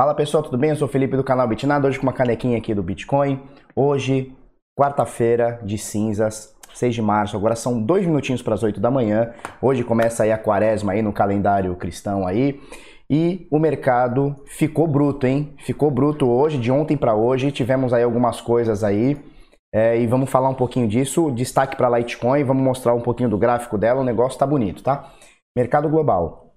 Fala pessoal, tudo bem? Eu sou o Felipe do canal Bitnada, hoje com uma canequinha aqui do Bitcoin. Hoje, quarta-feira de cinzas, 6 de março, agora são dois minutinhos para as 8 da manhã. Hoje começa aí a quaresma aí no calendário cristão aí. E o mercado ficou bruto, hein? Ficou bruto hoje, de ontem para hoje. Tivemos aí algumas coisas aí. É, e vamos falar um pouquinho disso. Destaque para Litecoin, vamos mostrar um pouquinho do gráfico dela. O negócio tá bonito, tá? Mercado global.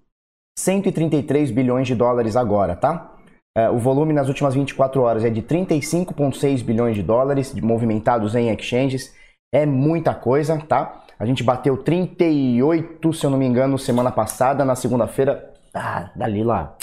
133 bilhões de dólares agora, tá? É, o volume nas últimas 24 horas é de 35,6 bilhões de dólares movimentados em exchanges. É muita coisa, tá? A gente bateu 38, se eu não me engano, semana passada, na segunda-feira. Ah, dali lá.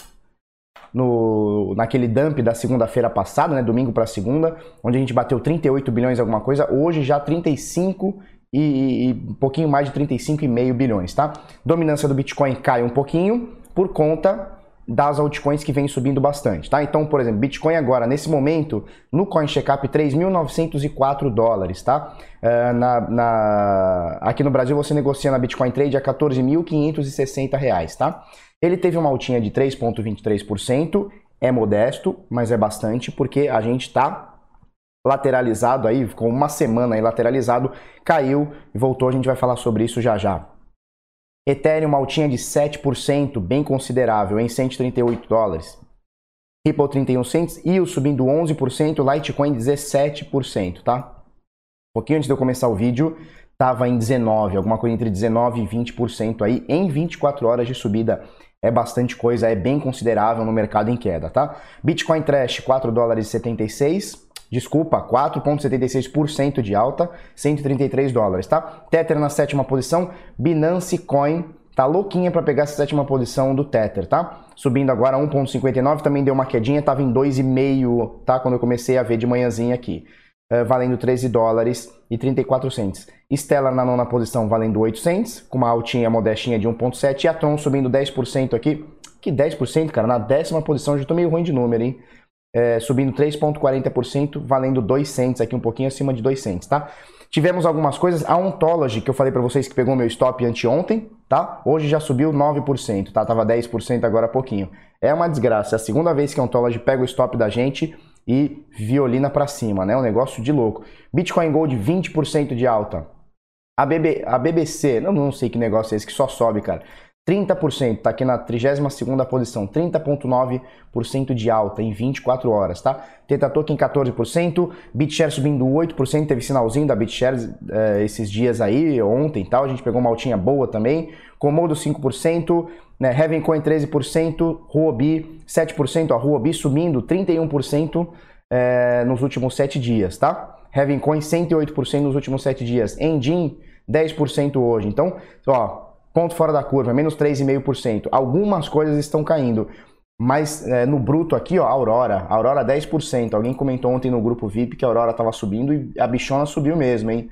No, naquele dump da segunda-feira passada, né, domingo para segunda, onde a gente bateu 38 bilhões alguma coisa, hoje já 35 e, e um pouquinho mais de 35,5 bilhões, tá? Dominância do Bitcoin cai um pouquinho por conta das altcoins que vem subindo bastante, tá? Então, por exemplo, Bitcoin agora, nesse momento, no CoinCheckup, 3.904 dólares, tá? Uh, na, na... Aqui no Brasil você negocia na Bitcoin Trade a 14.560 reais, tá? Ele teve uma altinha de 3,23%, é modesto, mas é bastante, porque a gente tá lateralizado aí, com uma semana aí lateralizado, caiu e voltou, a gente vai falar sobre isso já já. Ethereum altinha de 7%, bem considerável, em 138 dólares. Ripple 31 cents, EOS subindo 11%, Litecoin 17%, tá? Um pouquinho antes de eu começar o vídeo, estava em 19, alguma coisa entre 19 e 20% aí em 24 horas de subida. É bastante coisa, é bem considerável no mercado em queda, tá? Bitcoin Trash 4 dólares e 76, Desculpa, 4,76% de alta, 133 dólares, tá? Tether na sétima posição, Binance Coin tá louquinha para pegar essa sétima posição do Tether, tá? Subindo agora 1,59, também deu uma quedinha, tava em 2,5, tá? Quando eu comecei a ver de manhãzinha aqui. Uh, valendo 13 dólares e 34 cents. Stellar na nona posição valendo 8 cents, com uma altinha modestinha de 1.7 e a Tron subindo 10% aqui. Que 10%, cara? Na décima posição, já tô meio ruim de número, hein? É, subindo 3,40%, valendo 2 cents, aqui um pouquinho acima de 2 cents, tá? Tivemos algumas coisas, a Ontology, que eu falei para vocês que pegou meu stop anteontem, tá? Hoje já subiu 9%, tá? Tava 10% agora há pouquinho. É uma desgraça, é a segunda vez que a Ontology pega o stop da gente e violina para cima, né? Um negócio de louco. Bitcoin Gold 20% de alta. A, BB, a BBC, não, não sei que negócio é esse que só sobe, cara. 30%, está aqui na 32ª posição, 30.9% de alta em 24 horas, tá? Teta Token 14%, BitShare subindo 8%, teve sinalzinho da BitShare eh, esses dias aí, ontem e tal, a gente pegou uma altinha boa também, Komodo 5%, né, Heavencoin 13%, Huobi 7%, a Huobi subindo 31% eh, nos últimos 7 dias, tá? Heavencoin 108% nos últimos 7 dias, Engine 10% hoje, então, ó, ponto fora da curva, menos 3,5%. Algumas coisas estão caindo. Mas é, no bruto aqui, ó, Aurora, Aurora 10%. Alguém comentou ontem no grupo VIP que a Aurora estava subindo e a bichona subiu mesmo, hein?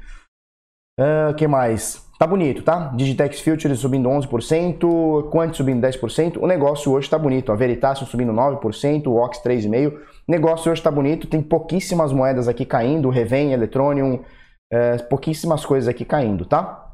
O uh, que mais? Tá bonito, tá? Digitex Futures subindo 11%, Quant subindo 10%. O negócio hoje tá bonito. A Veritas subindo 9%, o Ox 3,5%. O negócio hoje tá bonito. Tem pouquíssimas moedas aqui caindo, Reven, Electronium, é, pouquíssimas coisas aqui caindo, tá?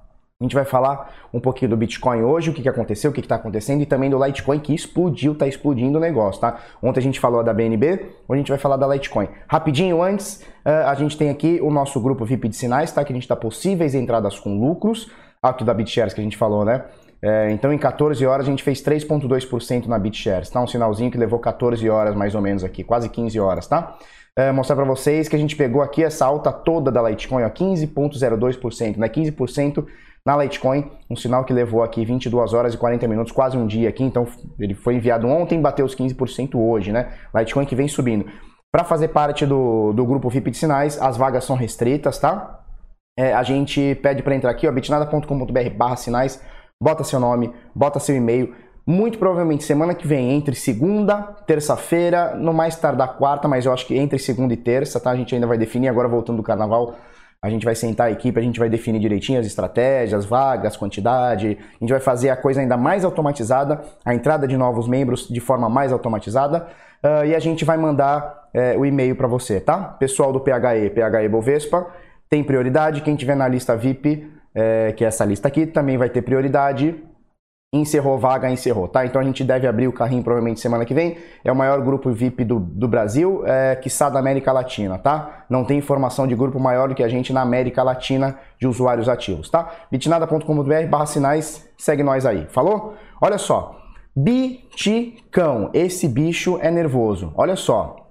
A gente vai falar um pouquinho do Bitcoin hoje, o que, que aconteceu, o que está acontecendo e também do Litecoin que explodiu, está explodindo o negócio, tá? Ontem a gente falou da BNB, hoje a gente vai falar da Litecoin. Rapidinho antes, uh, a gente tem aqui o nosso grupo VIP de sinais, tá? Que a gente está possíveis entradas com lucros, aqui da BitShares que a gente falou, né? É, então em 14 horas a gente fez 3,2% na BitShares, tá? Um sinalzinho que levou 14 horas mais ou menos aqui, quase 15 horas, tá? É, mostrar para vocês que a gente pegou aqui essa alta toda da Litecoin, ó, 15,02%, né? 15% na Litecoin, um sinal que levou aqui 22 horas e 40 minutos, quase um dia aqui, então ele foi enviado ontem, bateu os 15% hoje, né? Litecoin que vem subindo. Para fazer parte do, do grupo VIP de sinais, as vagas são restritas, tá? É, a gente pede para entrar aqui, ó, bitnada.com.br barra sinais, bota seu nome, bota seu e-mail. Muito provavelmente semana que vem, entre segunda, terça-feira, no mais tardar quarta, mas eu acho que entre segunda e terça, tá? A gente ainda vai definir, agora voltando do carnaval, a gente vai sentar a equipe, a gente vai definir direitinho as estratégias, vagas, quantidade. A gente vai fazer a coisa ainda mais automatizada, a entrada de novos membros de forma mais automatizada. Uh, e a gente vai mandar uh, o e-mail para você, tá? Pessoal do PHE, PHE Bovespa, tem prioridade. Quem tiver na lista VIP, uh, que é essa lista aqui, também vai ter prioridade. Encerrou vaga, encerrou, tá? Então a gente deve abrir o carrinho provavelmente semana que vem. É o maior grupo VIP do, do Brasil, é, que está da América Latina, tá? Não tem informação de grupo maior do que a gente na América Latina de usuários ativos, tá? bitnada.com.br barra sinais, segue nós aí, falou? Olha só, Biticão, esse bicho é nervoso, olha só.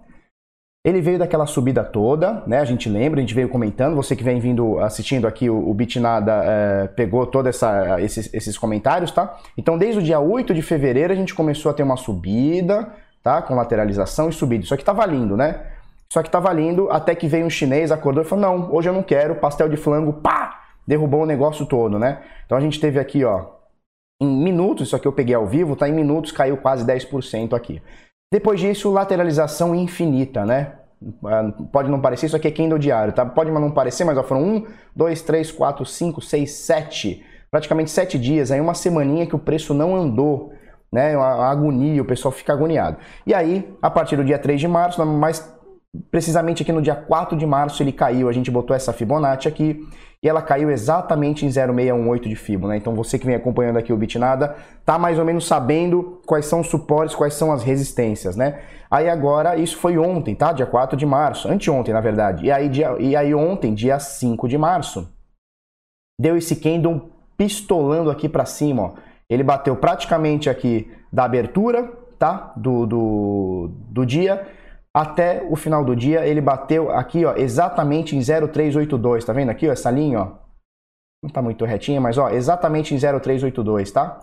Ele veio daquela subida toda, né? A gente lembra, a gente veio comentando. Você que vem vindo assistindo aqui o, o Bitnada é, pegou todos esses, esses comentários, tá? Então, desde o dia 8 de fevereiro, a gente começou a ter uma subida, tá? Com lateralização e subida. Isso aqui tava lindo, né? Só que tava lindo até que veio um chinês, acordou e falou: Não, hoje eu não quero, pastel de flango, pá! Derrubou o negócio todo, né? Então a gente teve aqui, ó, em minutos, isso aqui eu peguei ao vivo, tá? Em minutos caiu quase 10% aqui. Depois disso, lateralização infinita, né? Ah, pode não parecer, isso aqui é candle diário, tá? Pode não parecer, mas ó, foram 1, 2, 3, 4, 5, 6, 7, praticamente 7 dias, aí uma semaninha que o preço não andou, né? Uma agonia, o pessoal fica agoniado. E aí, a partir do dia 3 de março, mais precisamente aqui no dia 4 de março ele caiu, a gente botou essa Fibonacci aqui e ela caiu exatamente em 0,618 de Fibo, né? Então você que vem acompanhando aqui o Bitnada, tá mais ou menos sabendo quais são os suportes, quais são as resistências, né? Aí agora, isso foi ontem, tá? Dia 4 de março, anteontem, na verdade. E aí, dia, e aí ontem, dia 5 de março, deu esse candle pistolando aqui para cima, ó. Ele bateu praticamente aqui da abertura, tá? Do, do, do dia até o final do dia, ele bateu aqui, ó, exatamente em 0,382, tá vendo aqui, ó, essa linha, ó? Não tá muito retinha, mas ó, exatamente em 0,382, tá?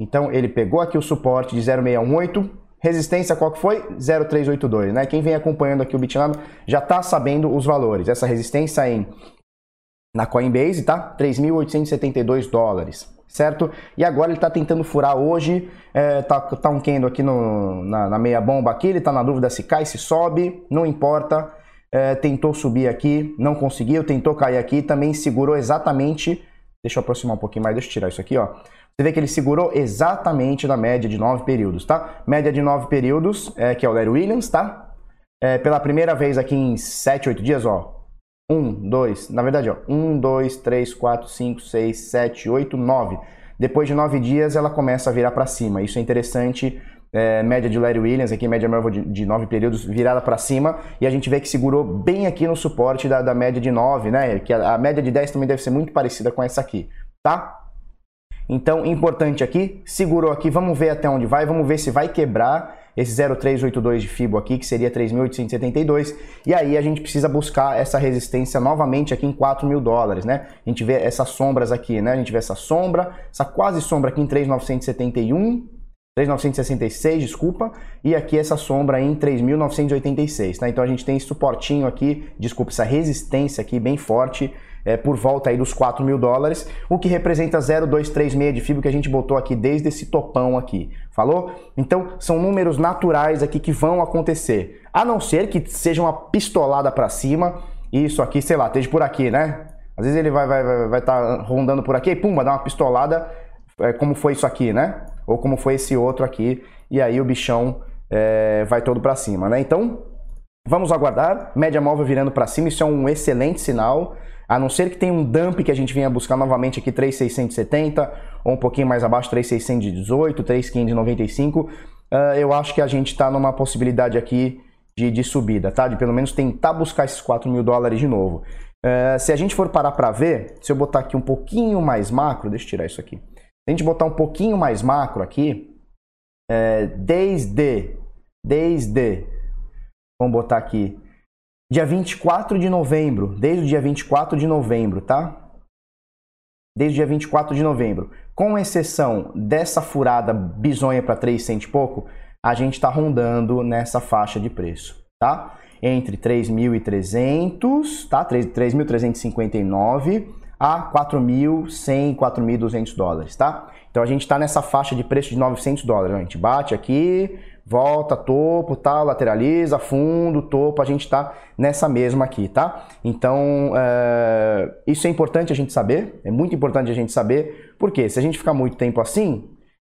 Então ele pegou aqui o suporte de 0,618, resistência qual que foi? 0,382, né? Quem vem acompanhando aqui o Bitnado já tá sabendo os valores. Essa resistência em na Coinbase, tá? 3.872 dólares certo? E agora ele está tentando furar hoje, é, tá, tá um Kendo aqui no, na, na, meia bomba aqui, ele está na dúvida se cai, se sobe, não importa. É, tentou subir aqui, não conseguiu, tentou cair aqui, também segurou exatamente. Deixa eu aproximar um pouquinho mais, deixa eu tirar isso aqui, ó. Você vê que ele segurou exatamente na média de 9 períodos, tá? Média de 9 períodos, é, que é o Larry Williams, tá? É, pela primeira vez aqui em 7, 8 dias, ó, 1, 2, na verdade, ó, 1, 2, 3, 4, 5, 6, 7, 8, 9. Depois de 9 dias, ela começa a virar para cima. Isso é interessante. É, média de Larry Williams, aqui média móvel de, de 9 períodos virada para cima, e a gente vê que segurou bem aqui no suporte da, da média de 9, né? Que a, a média de 10 também deve ser muito parecida com essa aqui, tá? Então, importante aqui, segurou aqui, vamos ver até onde vai, vamos ver se vai quebrar esse 0,382 de FIBO aqui, que seria 3.872, e aí a gente precisa buscar essa resistência novamente aqui em 4 mil dólares, né? A gente vê essas sombras aqui, né? A gente vê essa sombra, essa quase sombra aqui em 3.971, 3.966, desculpa, e aqui essa sombra em 3.986, tá? Então a gente tem esse suportinho aqui, desculpa, essa resistência aqui bem forte, é, por volta aí dos 4 mil dólares, o que representa 0,236 de fibra que a gente botou aqui desde esse topão aqui. Falou? Então são números naturais aqui que vão acontecer. A não ser que seja uma pistolada para cima, isso aqui, sei lá, esteja por aqui, né? Às vezes ele vai vai vai vai estar tá rondando por aqui e pum, vai dar uma pistolada, é, como foi isso aqui, né? Ou como foi esse outro aqui, e aí o bichão é, vai todo para cima, né? Então, vamos aguardar. Média móvel virando para cima, isso é um excelente sinal. A não ser que tenha um dump que a gente venha buscar novamente aqui 3,670 ou um pouquinho mais abaixo 3,618, 3,595, uh, eu acho que a gente está numa possibilidade aqui de, de, subida, tá? De pelo menos tentar buscar esses 4 mil dólares de novo. Uh, se a gente for parar para ver, se eu botar aqui um pouquinho mais macro, deixa eu tirar isso aqui. Se a gente botar um pouquinho mais macro aqui, uh, desde, desde, vamos botar aqui, dia 24 de novembro, desde o dia 24 de novembro, tá? Desde o dia 24 de novembro. Com exceção dessa furada bizonha para 3 cento e pouco, a gente está rondando nessa faixa de preço, tá? Entre 3.300, tá? 3.359 a 4.100, 4.200 dólares, tá? Então a gente está nessa faixa de preço de 900 dólares. A gente bate aqui, volta, topo, tá? Lateraliza, fundo, topo, a gente está nessa mesma aqui, tá? Então, é... isso é importante a gente saber, é muito importante a gente saber, porque se a gente ficar muito tempo assim,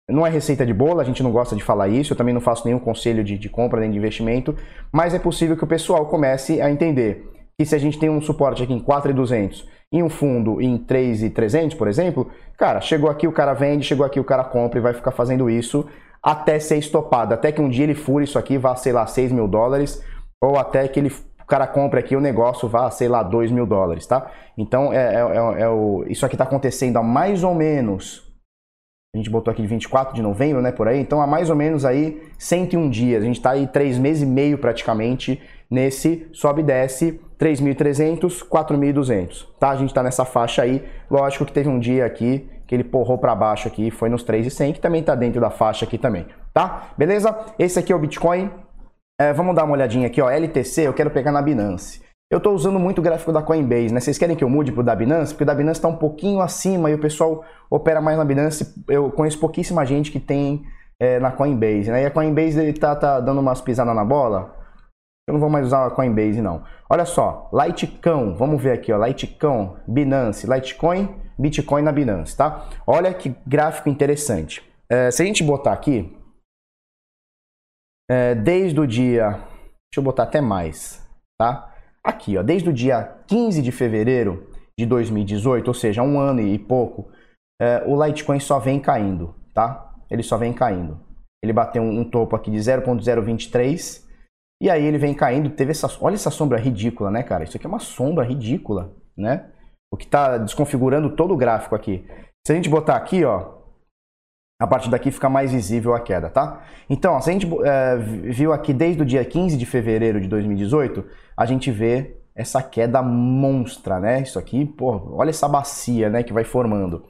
não é receita de bolo, a gente não gosta de falar isso, eu também não faço nenhum conselho de, de compra nem de investimento, mas é possível que o pessoal comece a entender que se a gente tem um suporte aqui em 4,200 em um fundo em 3,300, por exemplo, cara, chegou aqui o cara vende, chegou aqui o cara compra e vai ficar fazendo isso até ser estopado, até que um dia ele fure isso aqui, vá, sei lá, 6 mil dólares, ou até que ele, o cara compre aqui o negócio vá, sei lá, 2 mil dólares, tá? Então, é, é, é, é o, isso aqui está acontecendo há mais ou menos a gente botou aqui 24 de novembro, né, por aí. Então, há mais ou menos aí 101 dias. A gente está aí três meses e meio praticamente nesse sobe e desce 3.300, 4.200, tá? A gente está nessa faixa aí. Lógico que teve um dia aqui que ele porrou para baixo aqui, foi nos 3.100, que também está dentro da faixa aqui também, tá? Beleza? Esse aqui é o Bitcoin. É, vamos dar uma olhadinha aqui, ó. LTC, eu quero pegar na Binance. Eu estou usando muito o gráfico da Coinbase, né? Vocês querem que eu mude para o da Binance? Porque o da Binance está um pouquinho acima e o pessoal opera mais na Binance. Eu conheço pouquíssima gente que tem é, na Coinbase, né? E a Coinbase ele tá, tá dando umas pisadas na bola. Eu não vou mais usar a Coinbase, não. Olha só, Litecoin, vamos ver aqui, ó. Litecoin, Binance, Litecoin, Bitcoin na Binance, tá? Olha que gráfico interessante. É, se a gente botar aqui, é, desde o dia, deixa eu botar até mais, tá? Aqui, ó, desde o dia 15 de fevereiro de 2018, ou seja, um ano e pouco, é, o Litecoin só vem caindo, tá? Ele só vem caindo. Ele bateu um, um topo aqui de 0.023 e aí ele vem caindo. Teve essa, olha essa sombra ridícula, né, cara? Isso aqui é uma sombra ridícula, né? O que está desconfigurando todo o gráfico aqui. Se a gente botar aqui, ó, a partir daqui fica mais visível a queda, tá? Então, se a gente é, viu aqui desde o dia 15 de fevereiro de 2018, a gente vê essa queda monstra, né? Isso aqui, pô, olha essa bacia, né, que vai formando.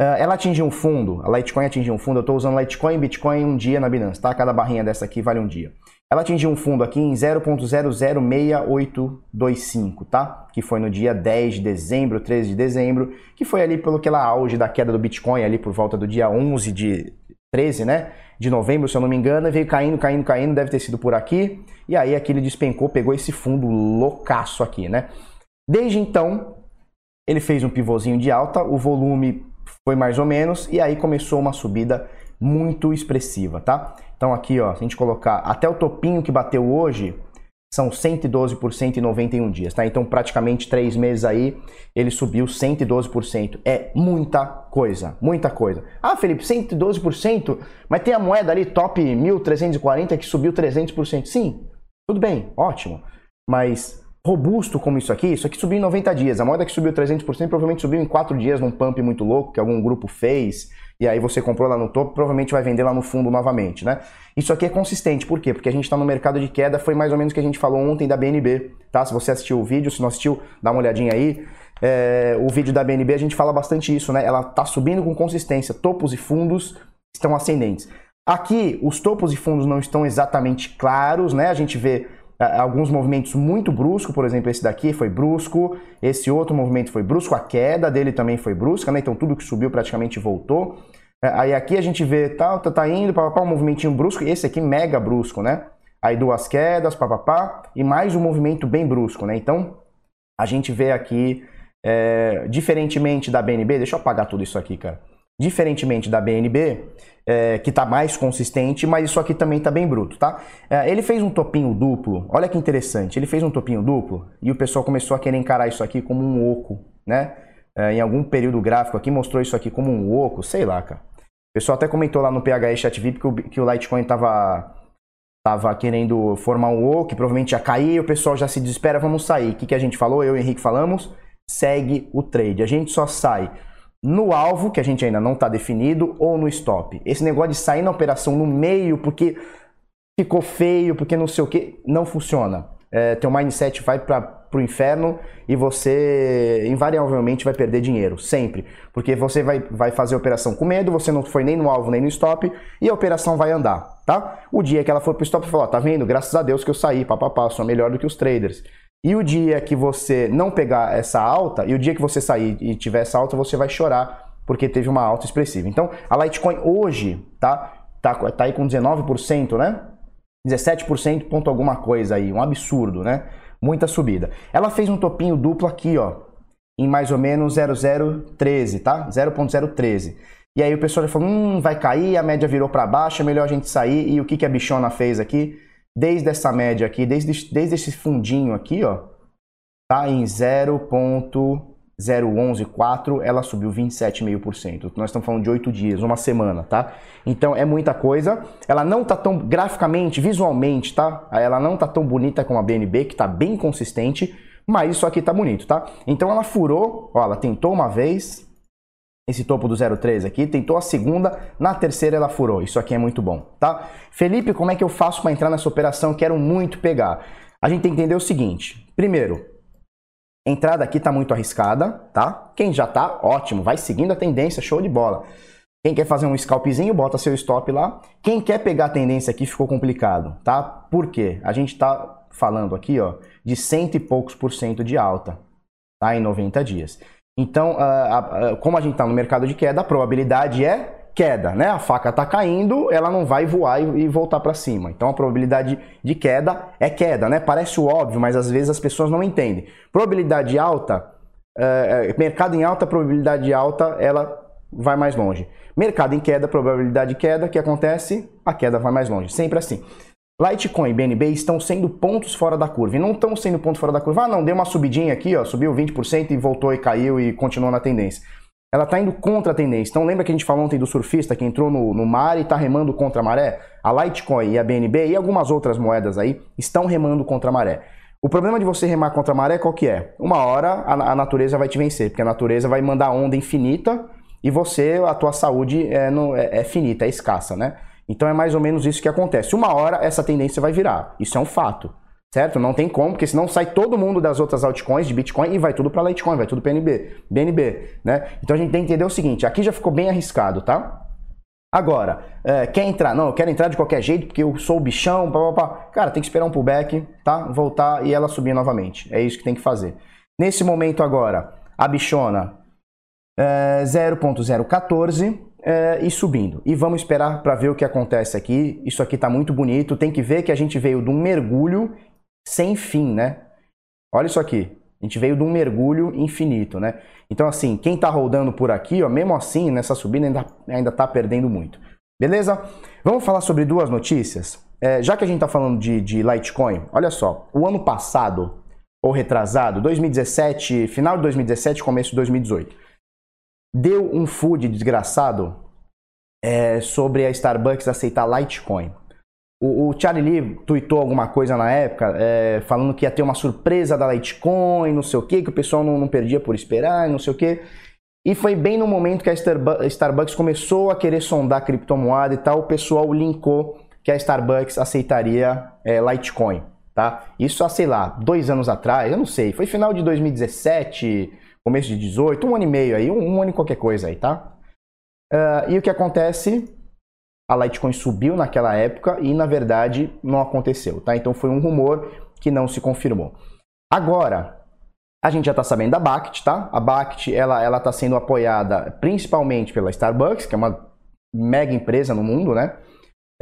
Uh, ela atingiu um fundo, a Litecoin atingiu um fundo, eu estou usando Litecoin e Bitcoin um dia na Binance, tá? Cada barrinha dessa aqui vale um dia. Ela atingiu um fundo aqui em 0.006825, tá? Que foi no dia 10 de dezembro, 13 de dezembro, que foi ali pelo aquela auge da queda do Bitcoin ali por volta do dia 11 de 13, né? De novembro, se eu não me engano, veio caindo, caindo, caindo, deve ter sido por aqui. E aí aqui ele despencou, pegou esse fundo loucaço aqui, né? Desde então, ele fez um pivôzinho de alta, o volume foi mais ou menos, e aí começou uma subida muito expressiva, tá? Então aqui, ó, se a gente colocar até o topinho que bateu hoje, são 112% em 91 dias, tá? Então praticamente três meses aí ele subiu 112%. É muita coisa, muita coisa. Ah, Felipe, 112%? Mas tem a moeda ali top 1340 que subiu 300%. Sim, tudo bem, ótimo. Mas robusto como isso aqui, isso aqui subiu em 90 dias. A moeda que subiu 300% provavelmente subiu em 4 dias num pump muito louco que algum grupo fez e aí você comprou lá no topo, provavelmente vai vender lá no fundo novamente, né? Isso aqui é consistente, por quê? Porque a gente está no mercado de queda, foi mais ou menos o que a gente falou ontem da BNB, tá? Se você assistiu o vídeo, se não assistiu, dá uma olhadinha aí. É, o vídeo da BNB a gente fala bastante isso, né? Ela está subindo com consistência, topos e fundos estão ascendentes. Aqui, os topos e fundos não estão exatamente claros, né? A gente vê alguns movimentos muito bruscos, por exemplo, esse daqui foi brusco, esse outro movimento foi brusco, a queda dele também foi brusca, né? Então tudo que subiu praticamente voltou. É, aí aqui a gente vê, tá, tá, tá indo, papapá, um movimentinho brusco, esse aqui mega brusco, né? Aí duas quedas, papapá, e mais um movimento bem brusco, né? Então a gente vê aqui, é, diferentemente da BNB, deixa eu apagar tudo isso aqui, cara. Diferentemente da BNB, é, que está mais consistente, mas isso aqui também está bem bruto, tá? É, ele fez um topinho duplo, olha que interessante, ele fez um topinho duplo e o pessoal começou a querer encarar isso aqui como um oco, né? É, em algum período gráfico aqui mostrou isso aqui como um oco, sei lá, cara. O pessoal até comentou lá no PHE Chat VIP que o, que o Litecoin tava, tava querendo formar um oco, que provavelmente ia cair, o pessoal já se desespera, vamos sair. O que, que a gente falou? Eu e o Henrique falamos, segue o trade. A gente só sai no alvo, que a gente ainda não está definido, ou no stop. Esse negócio de sair na operação no meio porque ficou feio, porque não sei o que, não funciona. É, teu mindset vai para o inferno e você invariavelmente vai perder dinheiro, sempre. Porque você vai, vai fazer a operação com medo, você não foi nem no alvo nem no stop e a operação vai andar, tá? O dia que ela for pro stop, falou, tá vendo? Graças a Deus que eu saí, papapá, sou melhor do que os traders. E o dia que você não pegar essa alta, e o dia que você sair e tiver essa alta, você vai chorar, porque teve uma alta expressiva. Então, a Litecoin hoje, tá? Tá, tá aí com 19%, né? 17% ponto alguma coisa aí, um absurdo, né? Muita subida. Ela fez um topinho duplo aqui, ó, em mais ou menos 0,013, tá? 0.013. E aí o pessoal já falou, hum, vai cair, a média virou para baixo, é melhor a gente sair. E o que, que a bichona fez aqui? Desde essa média aqui, desde, desde esse fundinho aqui, ó, tá em 0. 0,114, ela subiu 27,5%. Nós estamos falando de 8 dias, uma semana, tá? Então é muita coisa. Ela não tá tão graficamente, visualmente, tá? Ela não tá tão bonita como a BNB, que tá bem consistente, mas isso aqui tá bonito, tá? Então ela furou, ó, ela tentou uma vez, esse topo do 03 aqui, tentou a segunda, na terceira ela furou. Isso aqui é muito bom, tá? Felipe, como é que eu faço para entrar nessa operação? Quero muito pegar. A gente tem que entender o seguinte. Primeiro, entrada aqui tá muito arriscada, tá? Quem já tá, ótimo, vai seguindo a tendência, show de bola. Quem quer fazer um scalpzinho, bota seu stop lá. Quem quer pegar a tendência aqui ficou complicado, tá? Por quê? A gente tá falando aqui, ó, de cento e poucos por cento de alta, tá? Em 90 dias. Então, uh, uh, como a gente está no mercado de queda, a probabilidade é queda, né? A faca está caindo, ela não vai voar e, voltar para cima. Então, a probabilidade de queda é queda, né? Parece óbvio, mas às vezes as pessoas não entendem. Probabilidade alta, uh, mercado em alta, probabilidade alta, ela vai mais longe. Mercado em queda, probabilidade de queda, o que acontece? A queda vai mais longe. Sempre assim. Litecoin e BNB estão sendo pontos fora da curva. E não estão sendo pontos fora da curva. Ah, não, deu uma subidinha aqui, ó, subiu 20% e voltou e caiu e continuou na tendência. Ela está indo contra a tendência. Então lembra que a gente falou ontem do surfista que entrou no, no mar e está remando contra a maré? A Litecoin e a BNB e algumas outras moedas aí estão remando contra a maré. O problema de você remar contra a maré qual que é? Uma hora a, a natureza vai te vencer, porque a natureza vai mandar onda infinita e você, a tua saúde é, no, é, é finita, é escassa, né? Então é mais ou menos isso que acontece. Uma hora essa tendência vai virar. Isso é um fato. Certo? Não tem como, porque senão sai todo mundo das outras altcoins de Bitcoin e vai tudo para Litecoin, vai tudo BNB, BNB, né? Então a gente tem que entender o seguinte, aqui já ficou bem arriscado, tá? Agora, é, quer entrar? Não, eu quero entrar de qualquer jeito porque eu sou o bichão, pá, pá, pá. Cara, tem que esperar um pullback, tá? Voltar e ela subir novamente. É isso que tem que fazer. Nesse momento agora, a bichona é, 0.014 é, e subindo. E vamos esperar para ver o que acontece aqui. Isso aqui está muito bonito. Tem que ver que a gente veio de um mergulho sem fim, né? Olha isso aqui. A gente veio de um mergulho infinito, né? Então, assim, quem está rodando por aqui, ó, mesmo assim, nessa subida ainda, ainda tá perdendo muito. Beleza? Vamos falar sobre duas notícias? É, já que a gente está falando de, de Litecoin, olha só, o ano passado, ou retrasado, 2017, final de 2017, começo de 2018, deu um food desgraçado é, sobre a Starbucks aceitar Litecoin. O, o Charlie Lee tweetou alguma coisa na época é, falando que ia ter uma surpresa da Litecoin, não sei o que, que o pessoal não, não perdia por esperar, não sei o que. E foi bem no momento que a Starbucks começou a querer sondar a criptomoeda e tal, o pessoal linkou que a Starbucks aceitaria é, Litecoin, tá? Isso há, sei lá, dois anos atrás, eu não sei, foi final de 2017, começo de 18, um ano e meio aí, um, ano e qualquer coisa aí, tá? Uh, e o que acontece? A Litecoin subiu naquela época e na verdade não aconteceu, tá? Então foi um rumor que não se confirmou. Agora, a gente já está sabendo da BACT, tá? A BACT ela ela está sendo apoiada principalmente pela Starbucks, que é uma mega empresa no mundo, né?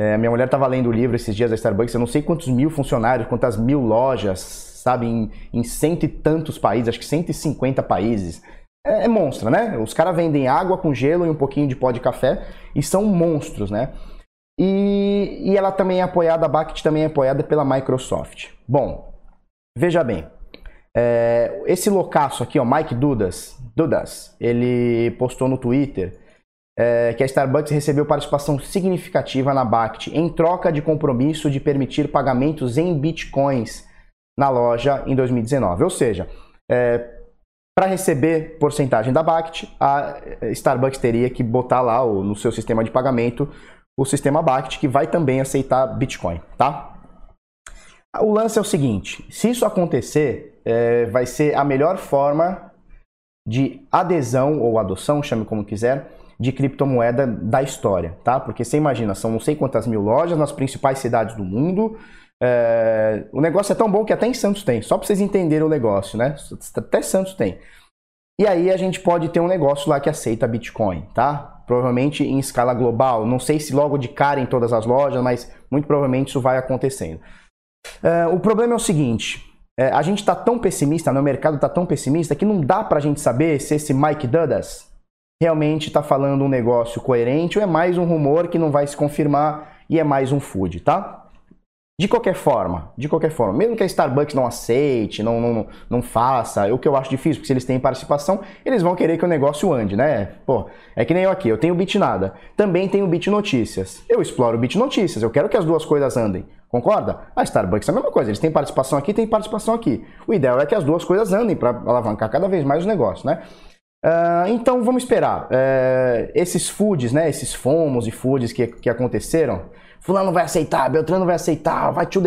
É, minha mulher estava lendo o livro esses dias da Starbucks, eu não sei quantos mil funcionários, quantas mil lojas, sabe, em, em cento e tantos países, acho que 150 países. É, é monstro, né? Os caras vendem água com gelo e um pouquinho de pó de café e são monstros, né? E, e ela também é apoiada, a Bact também é apoiada pela Microsoft. Bom, veja bem, é, esse loucaço aqui, ó, Mike Dudas, Dudas, ele postou no Twitter é, que a Starbucks recebeu participação significativa na Bact em troca de compromisso de permitir pagamentos em bitcoins na loja em 2019. Ou seja, é, para receber porcentagem da BACT, a Starbucks teria que botar lá o, no seu sistema de pagamento o sistema BACT, que vai também aceitar Bitcoin, tá? O lance é o seguinte: se isso acontecer, é, vai ser a melhor forma de adesão ou adoção, chame como quiser, de criptomoeda da história, tá? Porque você imagina, são não sei quantas mil lojas nas principais cidades do mundo, é, o negócio é tão bom que até em Santos tem, só para vocês entenderem o negócio, né? Até Santos tem. E aí a gente pode ter um negócio lá que aceita Bitcoin, tá? Provavelmente em escala global. Não sei se logo de cara em todas as lojas, mas muito provavelmente isso vai acontecendo. É, o problema é o seguinte: é, a gente está tão pessimista, né? o mercado está tão pessimista que não dá para a gente saber se esse Mike Dudas realmente está falando um negócio coerente ou é mais um rumor que não vai se confirmar e é mais um food, tá? De qualquer forma, de qualquer forma, mesmo que a Starbucks não aceite, não, não, não faça, o que eu acho difícil, porque se eles têm participação, eles vão querer que o negócio ande, né? Pô, é que nem eu aqui, eu tenho Bitnada, também tenho Bit Notícias. Eu exploro Bit Notícias, eu quero que as duas coisas andem, concorda? A Starbucks é a mesma coisa, eles têm participação aqui, têm participação aqui. O ideal é que as duas coisas andem para alavancar cada vez mais o negócio, né? Uh, então vamos esperar. Uh, esses foods, né? Esses fomos e foods que, que aconteceram, fulano vai aceitar, Beltrano vai aceitar, vai to.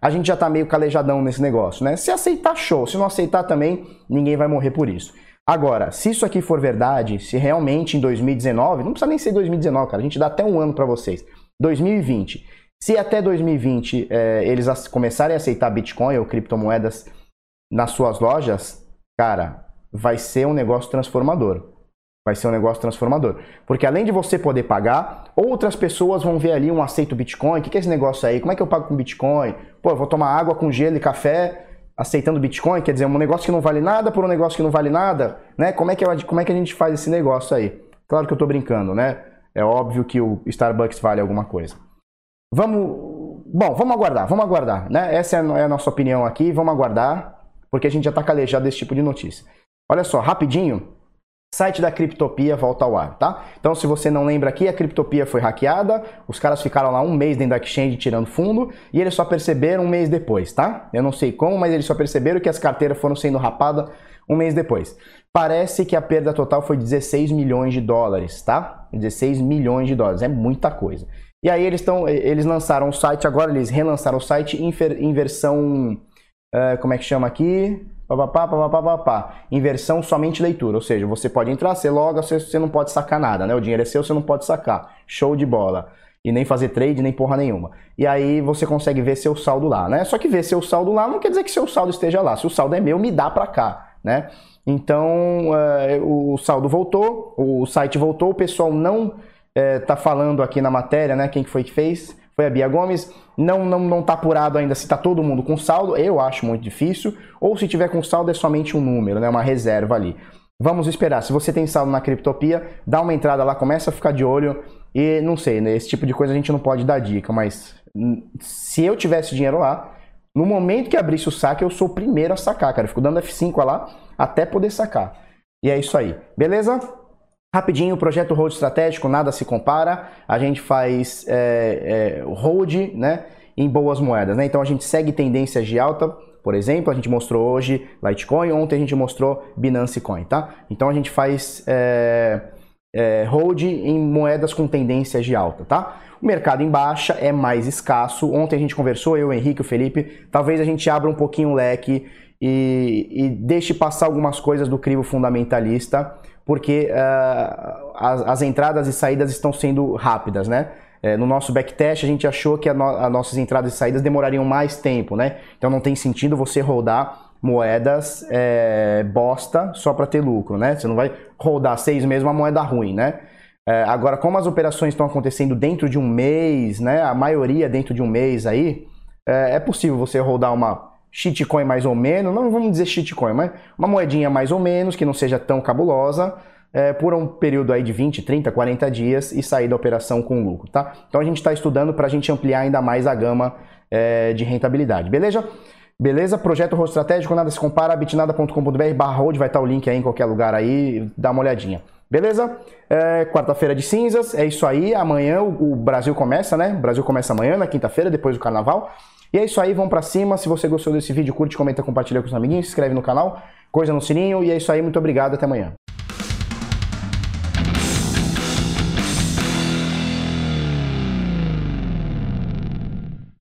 A gente já tá meio calejadão nesse negócio, né? Se aceitar, show. Se não aceitar também, ninguém vai morrer por isso. Agora, se isso aqui for verdade, se realmente em 2019, não precisa nem ser 2019, cara, a gente dá até um ano para vocês. 2020. Se até 2020 é, eles começarem a aceitar Bitcoin ou criptomoedas nas suas lojas, cara, vai ser um negócio transformador. Vai ser um negócio transformador. Porque além de você poder pagar, outras pessoas vão ver ali um aceito Bitcoin. O que é esse negócio aí? Como é que eu pago com Bitcoin? Pô, eu vou tomar água com gelo e café aceitando Bitcoin? Quer dizer, um negócio que não vale nada por um negócio que não vale nada? Né? Como, é que, como é que a gente faz esse negócio aí? Claro que eu estou brincando, né? É óbvio que o Starbucks vale alguma coisa. Vamos. Bom, vamos aguardar, vamos aguardar, né? Essa é, é a nossa opinião aqui, vamos aguardar, porque a gente já está calejado desse tipo de notícia. Olha só, rapidinho, Site da Criptopia volta ao ar, tá? Então, se você não lembra aqui, a Criptopia foi hackeada, os caras ficaram lá um mês dentro da exchange tirando fundo e eles só perceberam um mês depois, tá? Eu não sei como, mas eles só perceberam que as carteiras foram sendo rapadas um mês depois. Parece que a perda total foi 16 milhões de dólares, tá? 16 milhões de dólares, é muita coisa. E aí eles estão, eles lançaram o site agora, eles relançaram o site em, em versão, uh, como é que chama aqui? Papapá, papapá, papapá. Inversão somente leitura, ou seja, você pode entrar, você loga, você, você não pode sacar nada, né? O dinheiro é seu, você não pode sacar. Show de bola. E nem fazer trade, nem porra nenhuma. E aí você consegue ver seu saldo lá, né? Só que ver seu saldo lá não quer dizer que seu saldo esteja lá. Se o saldo é meu, me dá pra cá, né? Então, uh, o saldo voltou, o site voltou, o pessoal não uh, tá falando aqui na matéria, né? Quem foi que fez? Foi a Bia Gomes não não não está apurado ainda se está todo mundo com saldo, eu acho muito difícil, ou se tiver com saldo é somente um número, né, uma reserva ali. Vamos esperar. Se você tem saldo na Criptopia, dá uma entrada lá, começa a ficar de olho e não sei, né, esse tipo de coisa a gente não pode dar dica, mas se eu tivesse dinheiro lá, no momento que abrisse o saque, eu sou o primeiro a sacar, cara. Eu fico dando F5 lá até poder sacar. E é isso aí. Beleza? Rapidinho, o projeto Hold Estratégico, nada se compara. A gente faz é, é, hold né, em boas moedas. Né? Então a gente segue tendências de alta. Por exemplo, a gente mostrou hoje Litecoin, ontem a gente mostrou Binance Coin. Tá? Então a gente faz é, é, hold em moedas com tendências de alta. Tá? O mercado em baixa é mais escasso. Ontem a gente conversou, eu, o Henrique, o Felipe. Talvez a gente abra um pouquinho o leque e, e deixe passar algumas coisas do crivo fundamentalista porque uh, as, as, entradas e saídas estão sendo rápidas, né? É, no nosso backtest a gente achou que as no, nossas entradas e saídas demorariam mais tempo, né? Então não tem sentido você rodar moedas é, bosta só para ter lucro, né? Você não vai rodar seis meses uma moeda ruim, né? É, agora, como as operações estão acontecendo dentro de um mês, né? A maioria dentro de um mês aí, é, é possível você rodar uma shitcoin mais ou menos, não vamos dizer shitcoin, mas uma moedinha mais ou menos, que não seja tão cabulosa, é, por um período aí de 20, 30, 40 dias e sair da operação com lucro, tá? Então a gente está estudando para a gente ampliar ainda mais a gama é, de rentabilidade, beleza? Beleza? Projeto Rosto Estratégico, nada se compara, bitnada.com.br barra hold, vai estar tá o link aí em qualquer lugar aí, dá uma olhadinha. Beleza? É, Quarta-feira de cinzas, é isso aí. Amanhã o, o Brasil começa, né? O Brasil começa amanhã, na quinta-feira, depois do carnaval. E é isso aí, vamos para cima. Se você gostou desse vídeo, curte, comenta, compartilha com os amiguinhos, se inscreve no canal, coisa no sininho. E é isso aí, muito obrigado, até amanhã.